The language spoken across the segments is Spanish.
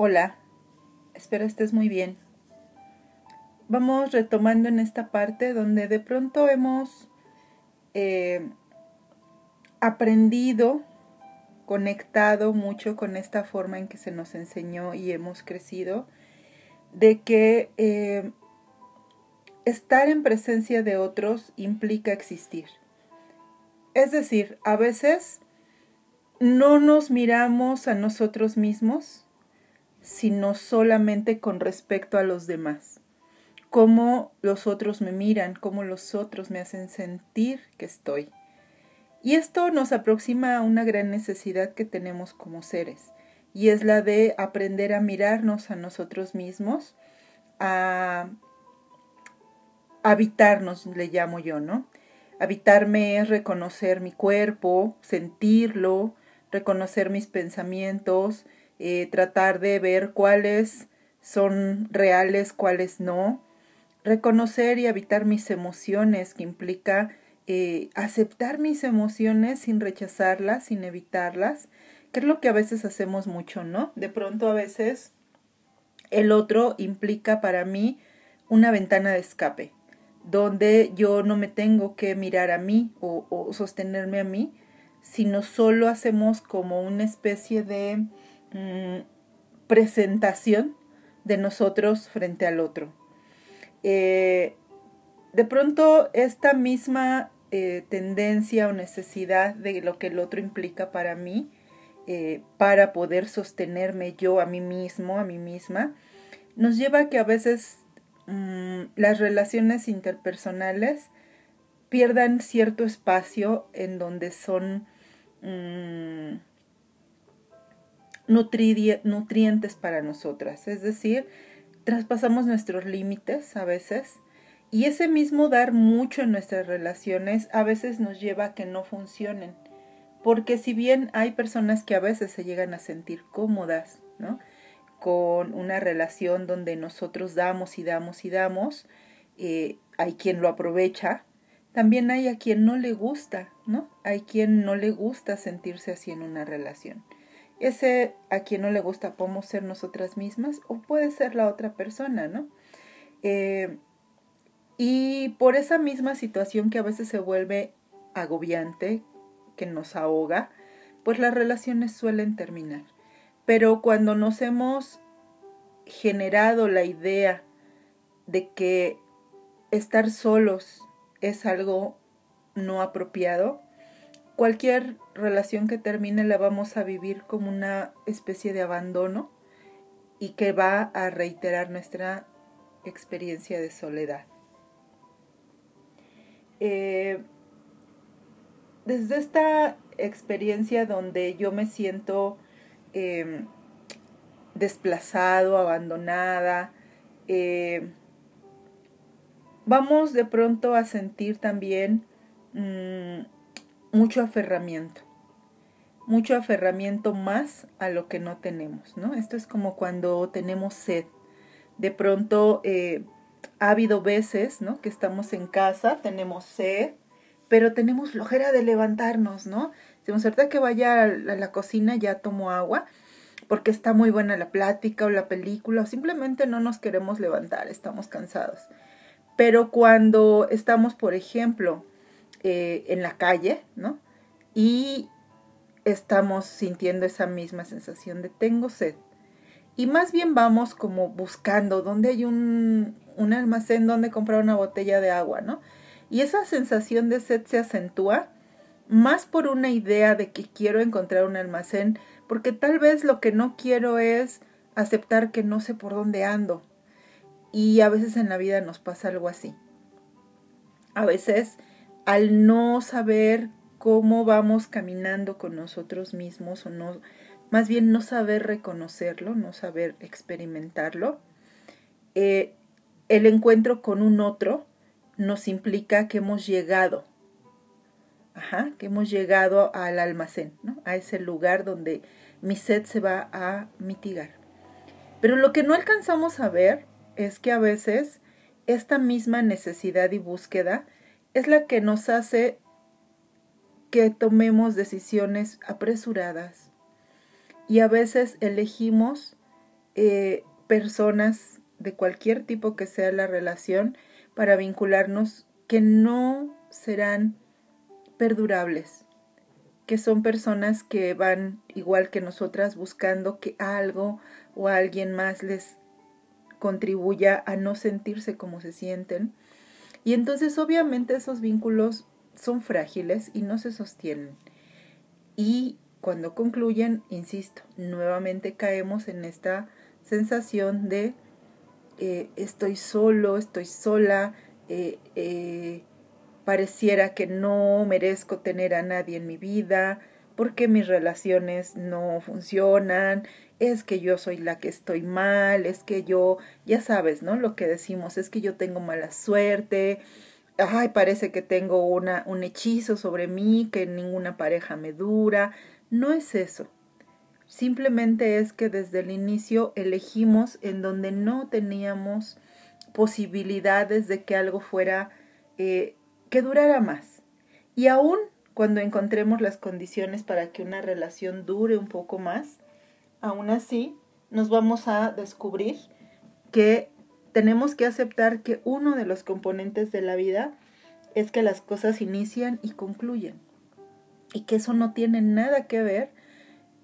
Hola, espero estés muy bien. Vamos retomando en esta parte donde de pronto hemos eh, aprendido, conectado mucho con esta forma en que se nos enseñó y hemos crecido, de que eh, estar en presencia de otros implica existir. Es decir, a veces no nos miramos a nosotros mismos, sino solamente con respecto a los demás. Cómo los otros me miran, cómo los otros me hacen sentir que estoy. Y esto nos aproxima a una gran necesidad que tenemos como seres, y es la de aprender a mirarnos a nosotros mismos, a habitarnos, le llamo yo, ¿no? Habitarme es reconocer mi cuerpo, sentirlo, reconocer mis pensamientos, eh, tratar de ver cuáles son reales, cuáles no, reconocer y habitar mis emociones, que implica eh, aceptar mis emociones sin rechazarlas, sin evitarlas, que es lo que a veces hacemos mucho, ¿no? De pronto a veces el otro implica para mí una ventana de escape, donde yo no me tengo que mirar a mí o sostenerme a mí, sino solo hacemos como una especie de mm, presentación de nosotros frente al otro. Eh, de pronto esta misma eh, tendencia o necesidad de lo que el otro implica para mí, eh, para poder sostenerme yo a mí mismo, a mí misma, nos lleva a que a veces mm, las relaciones interpersonales pierdan cierto espacio en donde son Nutrientes para nosotras. Es decir, traspasamos nuestros límites a veces y ese mismo dar mucho en nuestras relaciones a veces nos lleva a que no funcionen. Porque si bien hay personas que a veces se llegan a sentir cómodas, ¿no? Con una relación donde nosotros damos y damos y damos, eh, hay quien lo aprovecha, también hay a quien no le gusta, ¿no? Hay quien no le gusta sentirse así en una relación. Ese a quien no le gusta podemos ser nosotras mismas o puede ser la otra persona, ¿no? Eh, y por esa misma situación que a veces se vuelve agobiante, que nos ahoga, pues las relaciones suelen terminar. Pero cuando nos hemos generado la idea de que estar solos es algo no apropiado, cualquier relación que termine la vamos a vivir como una especie de abandono y que va a reiterar nuestra experiencia de soledad. Eh, desde esta experiencia donde yo me siento em, desplazado, abandonada, eh, vamos de pronto a sentir también mm, mucho aferramiento, mucho aferramiento más a lo que no tenemos, ¿no? Esto es como cuando tenemos sed. De pronto eh, ha habido veces, ¿no? Que estamos en casa, tenemos sed, pero tenemos flojera de levantarnos, ¿no? Decimos, ahorita que vaya a la cocina ya tomo agua, porque está muy buena la plática o la película, o simplemente no nos queremos levantar, estamos cansados. Pero cuando estamos, por ejemplo, eh, en la calle, ¿no? Y estamos sintiendo esa misma sensación de tengo sed. Y más bien vamos como buscando dónde hay un, un almacén donde comprar una botella de agua, ¿no? Y esa sensación de sed se acentúa más por una idea de que quiero encontrar un almacén, porque tal vez lo que no quiero es aceptar que no sé por dónde ando, y a veces en la vida nos pasa algo así. A veces al no saber cómo vamos caminando con nosotros mismos o no, más bien no saber reconocerlo, no saber experimentarlo, eh, el encuentro con un otro nos implica que hemos llegado, ajá, que hemos llegado al almacén, ¿no? a ese lugar donde mi sed se va a mitigar. Pero lo que no alcanzamos a ver es que a veces esta misma necesidad y búsqueda es la que nos hace que tomemos decisiones apresuradas y a veces elegimos eh, personas de cualquier tipo que sea la relación para vincularnos que no serán perdurables, que son personas que van igual que nosotras buscando que algo o alguien más les contribuya a no sentirse como se sienten. Y entonces obviamente esos vínculos son frágiles y no se sostienen. Y cuando concluyen, insisto, nuevamente caemos en esta sensación de eh, estoy solo, estoy sola, eh, eh, pareciera que no merezco tener a nadie en mi vida, porque mis relaciones no funcionan, es que yo soy la que estoy mal, es que yo, ya sabes, ¿no? Lo que decimos, es que yo tengo mala suerte, ay, parece que tengo una, un hechizo sobre mí, que ninguna pareja me dura. No es eso. Simplemente es que desde el inicio elegimos en donde no teníamos posibilidades de que algo fuera, eh, que durara más. Y aún cuando encontremos las condiciones para que una relación dure un poco más, aún así nos vamos a descubrir que tenemos que aceptar que uno de los componentes de la vida es que las cosas inician y concluyen. Y que eso no tiene nada que ver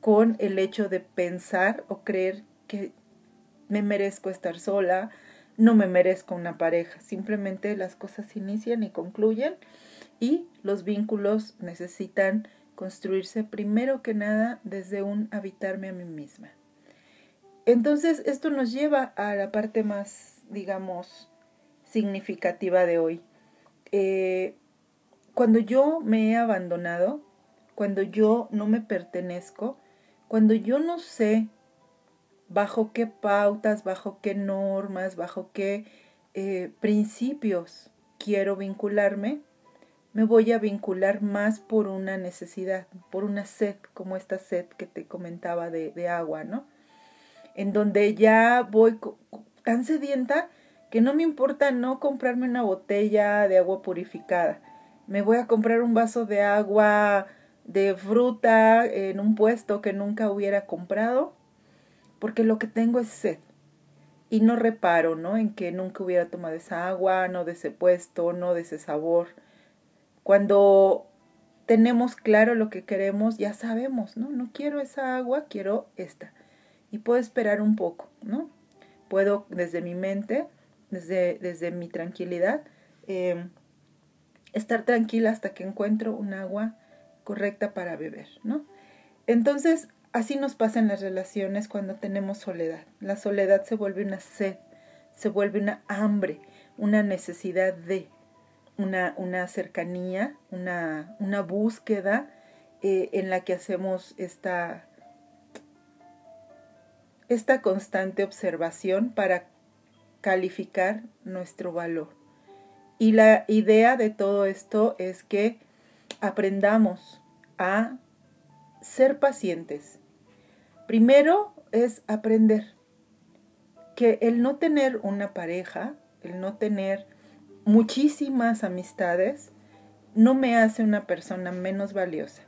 con el hecho de pensar o creer que me merezco estar sola, no me merezco una pareja. Simplemente las cosas inician y concluyen y los vínculos necesitan construirse primero que nada desde un habitarme a mí misma. Entonces esto nos lleva a la parte más, digamos, significativa de hoy. Eh, cuando yo me he abandonado, cuando yo no me pertenezco, cuando yo no sé bajo qué pautas, bajo qué normas, bajo qué eh, principios quiero vincularme, me voy a vincular más por una necesidad, por una sed, como esta sed que te comentaba de, agua, ¿no? En donde ya voy tan sedienta que no me importa no comprarme una botella de agua purificada. Me voy a comprar un vaso de agua de fruta en un puesto que nunca hubiera comprado, porque lo que tengo es sed. Y no reparo, ¿no? En que nunca hubiera tomado esa agua, no de ese puesto, no de ese sabor. Cuando tenemos claro lo que queremos, ya sabemos, ¿no? No quiero esa agua, quiero esta. Y puedo esperar un poco, ¿no? Puedo desde mi mente, desde, desde mi tranquilidad, eh, estar tranquila hasta que encuentro un agua correcta para beber, ¿no? Entonces, así nos pasa en las relaciones cuando tenemos soledad. La soledad se vuelve una sed, se vuelve una hambre, una necesidad de, una, una cercanía, una, una búsqueda eh, en la que hacemos esta, esta constante observación para calificar nuestro valor. Y la idea de todo esto es que aprendamos a ser pacientes. Primero es aprender que el no tener una pareja, el no tener muchísimas amistades, no me hace una persona menos valiosa.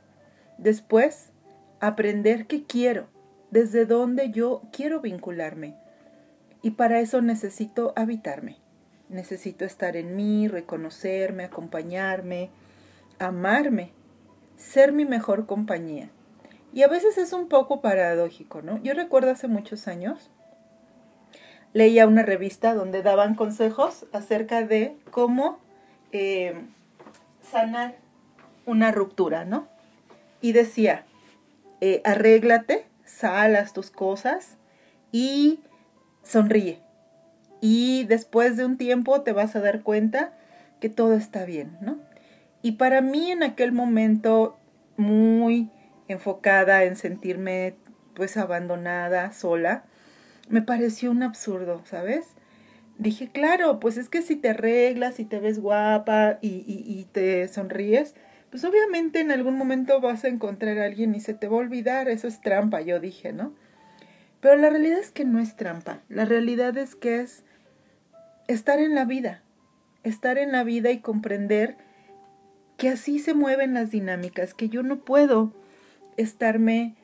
Después, aprender qué quiero, desde dónde yo quiero vincularme. Y para eso necesito habitarme. Necesito estar en mí, reconocerme, acompañarme, amarme, ser mi mejor compañía. Y a veces es un poco paradójico, ¿no? Yo recuerdo hace muchos años, leía una revista donde daban consejos acerca de cómo eh, sanar una ruptura, ¿no? Y decía, eh, arréglate, salas tus cosas y sonríe. Y después de un tiempo te vas a dar cuenta que todo está bien, ¿no? Y para mí en aquel momento muy enfocada en sentirme pues abandonada, sola, me pareció un absurdo, ¿sabes? Dije, claro, pues es que si te arreglas y te ves guapa y, y, y te sonríes, pues obviamente en algún momento vas a encontrar a alguien y se te va a olvidar, eso es trampa, yo dije, ¿no? Pero la realidad es que no es trampa, la realidad es que es estar en la vida, estar en la vida y comprender que así se mueven las dinámicas, que yo no puedo estarme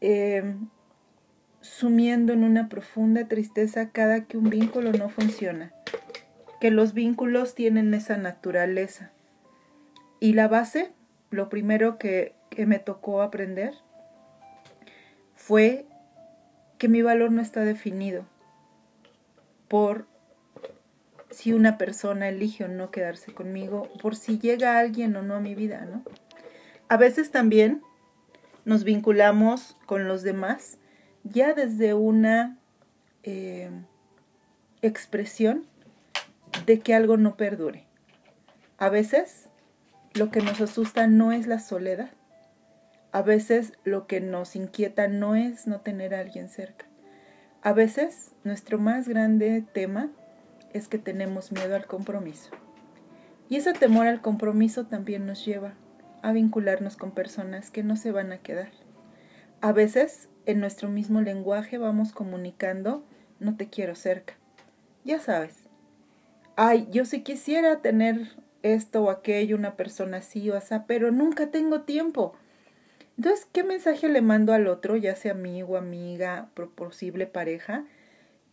eh, sumiendo en una profunda tristeza cada que un vínculo no funciona, que los vínculos tienen esa naturaleza. Y la base, lo primero que, que me tocó aprender, fue que mi valor no está definido por si una persona elige o no quedarse conmigo, por si llega alguien o no a mi vida, ¿no? A veces también nos vinculamos con los demás ya desde una eh, expresión de que algo no perdure. A veces lo que nos asusta no es la soledad. A veces lo que nos inquieta no es no tener a alguien cerca. A veces nuestro más grande tema es que tenemos miedo al compromiso. Y ese temor al compromiso también nos lleva a vincularnos con personas que no se van a quedar. A veces en nuestro mismo lenguaje vamos comunicando no te quiero cerca. Ya sabes. Ay, yo sí quisiera tener esto o aquello, una persona así o así, pero nunca tengo tiempo. Entonces, ¿qué mensaje le mando al otro, ya sea amigo, amiga, posible pareja?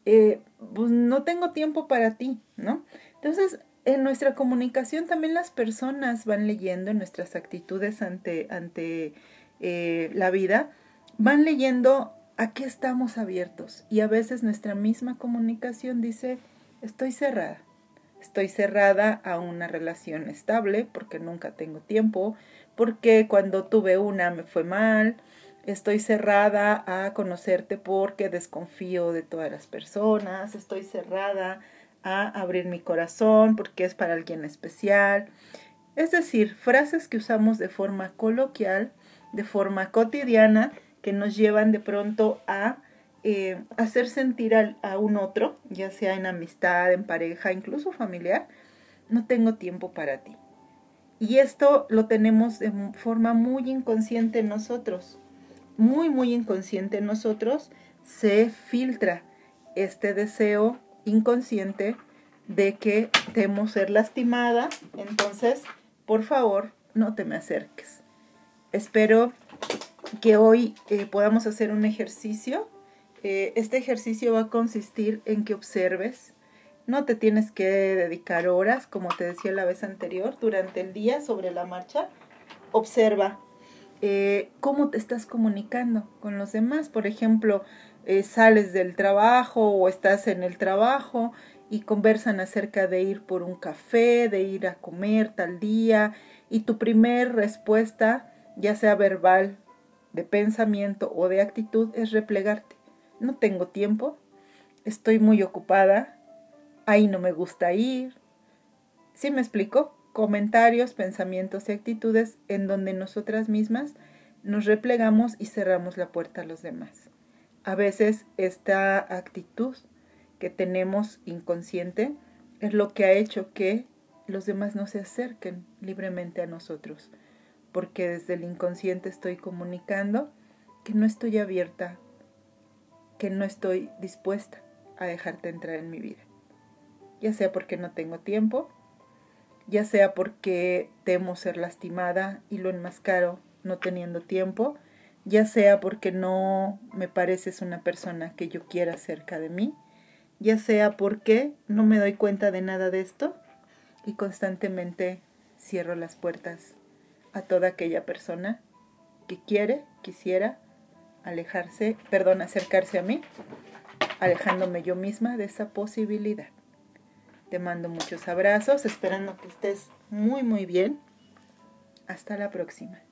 Eh, pues no tengo tiempo para ti, ¿no? Entonces, en nuestra comunicación también las personas van leyendo nuestras actitudes ante, ante eh, la vida, van leyendo a qué estamos abiertos y a veces nuestra misma comunicación dice, estoy cerrada, estoy cerrada a una relación estable porque nunca tengo tiempo, porque cuando tuve una me fue mal, Estoy cerrada a conocerte porque desconfío de todas las personas. Estoy cerrada a abrir mi corazón porque es para alguien especial. Es decir, frases que usamos de forma coloquial, de forma cotidiana, que nos llevan de pronto a eh, hacer sentir a un otro, ya sea en amistad, en pareja, incluso familiar, no tengo tiempo para ti. Y esto lo tenemos de forma muy inconsciente en nosotros muy, muy inconsciente en nosotros, se filtra este deseo inconsciente de que temo ser lastimada. Entonces, por favor, no te me acerques. Espero que hoy eh, podamos hacer un ejercicio. Eh, este ejercicio va a consistir en que observes. No te tienes que dedicar horas, como te decía la vez anterior, durante el día sobre la marcha. Observa eh, cómo te estás comunicando con los demás. Por ejemplo, sales del trabajo o estás en el trabajo y conversan acerca de ir por un café, de ir a comer tal día y tu primer respuesta, ya sea verbal, de pensamiento o de actitud, es replegarte. No tengo tiempo, estoy muy ocupada, ahí no me gusta ir. ¿Sí me explico? comentarios, pensamientos y actitudes en donde nosotras mismas nos replegamos y cerramos la puerta a los demás. A veces esta actitud que tenemos inconsciente es lo que ha hecho que los demás no se acerquen libremente a nosotros, porque desde el inconsciente estoy comunicando que no estoy abierta, que no estoy dispuesta a dejarte entrar en mi vida, ya sea porque no tengo tiempo, ya sea porque temo ser lastimada y lo enmascaro no teniendo tiempo, ya sea porque no me pareces una persona que yo quiera cerca de mí, ya sea porque no me doy cuenta de nada de esto y constantemente cierro las puertas a toda aquella persona que quiere, quisiera alejarse, perdón, acercarse a mí, alejándome yo misma de esa posibilidad. Te mando muchos abrazos, esperando que estés muy, muy bien. Hasta la próxima.